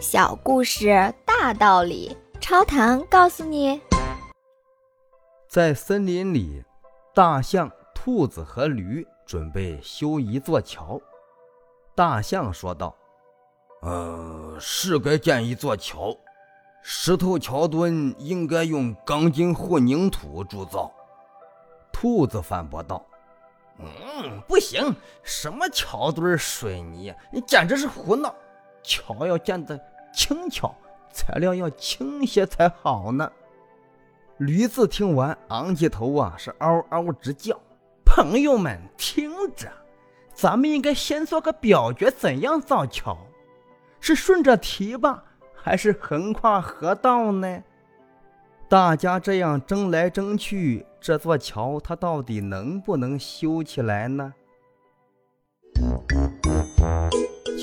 小故事大道理，超糖告诉你：在森林里，大象、兔子和驴准备修一座桥。大象说道：“呃，是该建一座桥，石头桥墩应该用钢筋混凝土铸造。”兔子反驳道：“嗯，不行，什么桥墩、水泥，你简直是胡闹！桥要建得……”轻巧，材料要轻些才好呢。驴子听完，昂起头啊，是嗷嗷直叫。朋友们，听着，咱们应该先做个表决，怎样造桥？是顺着堤坝，还是横跨河道呢？大家这样争来争去，这座桥它到底能不能修起来呢？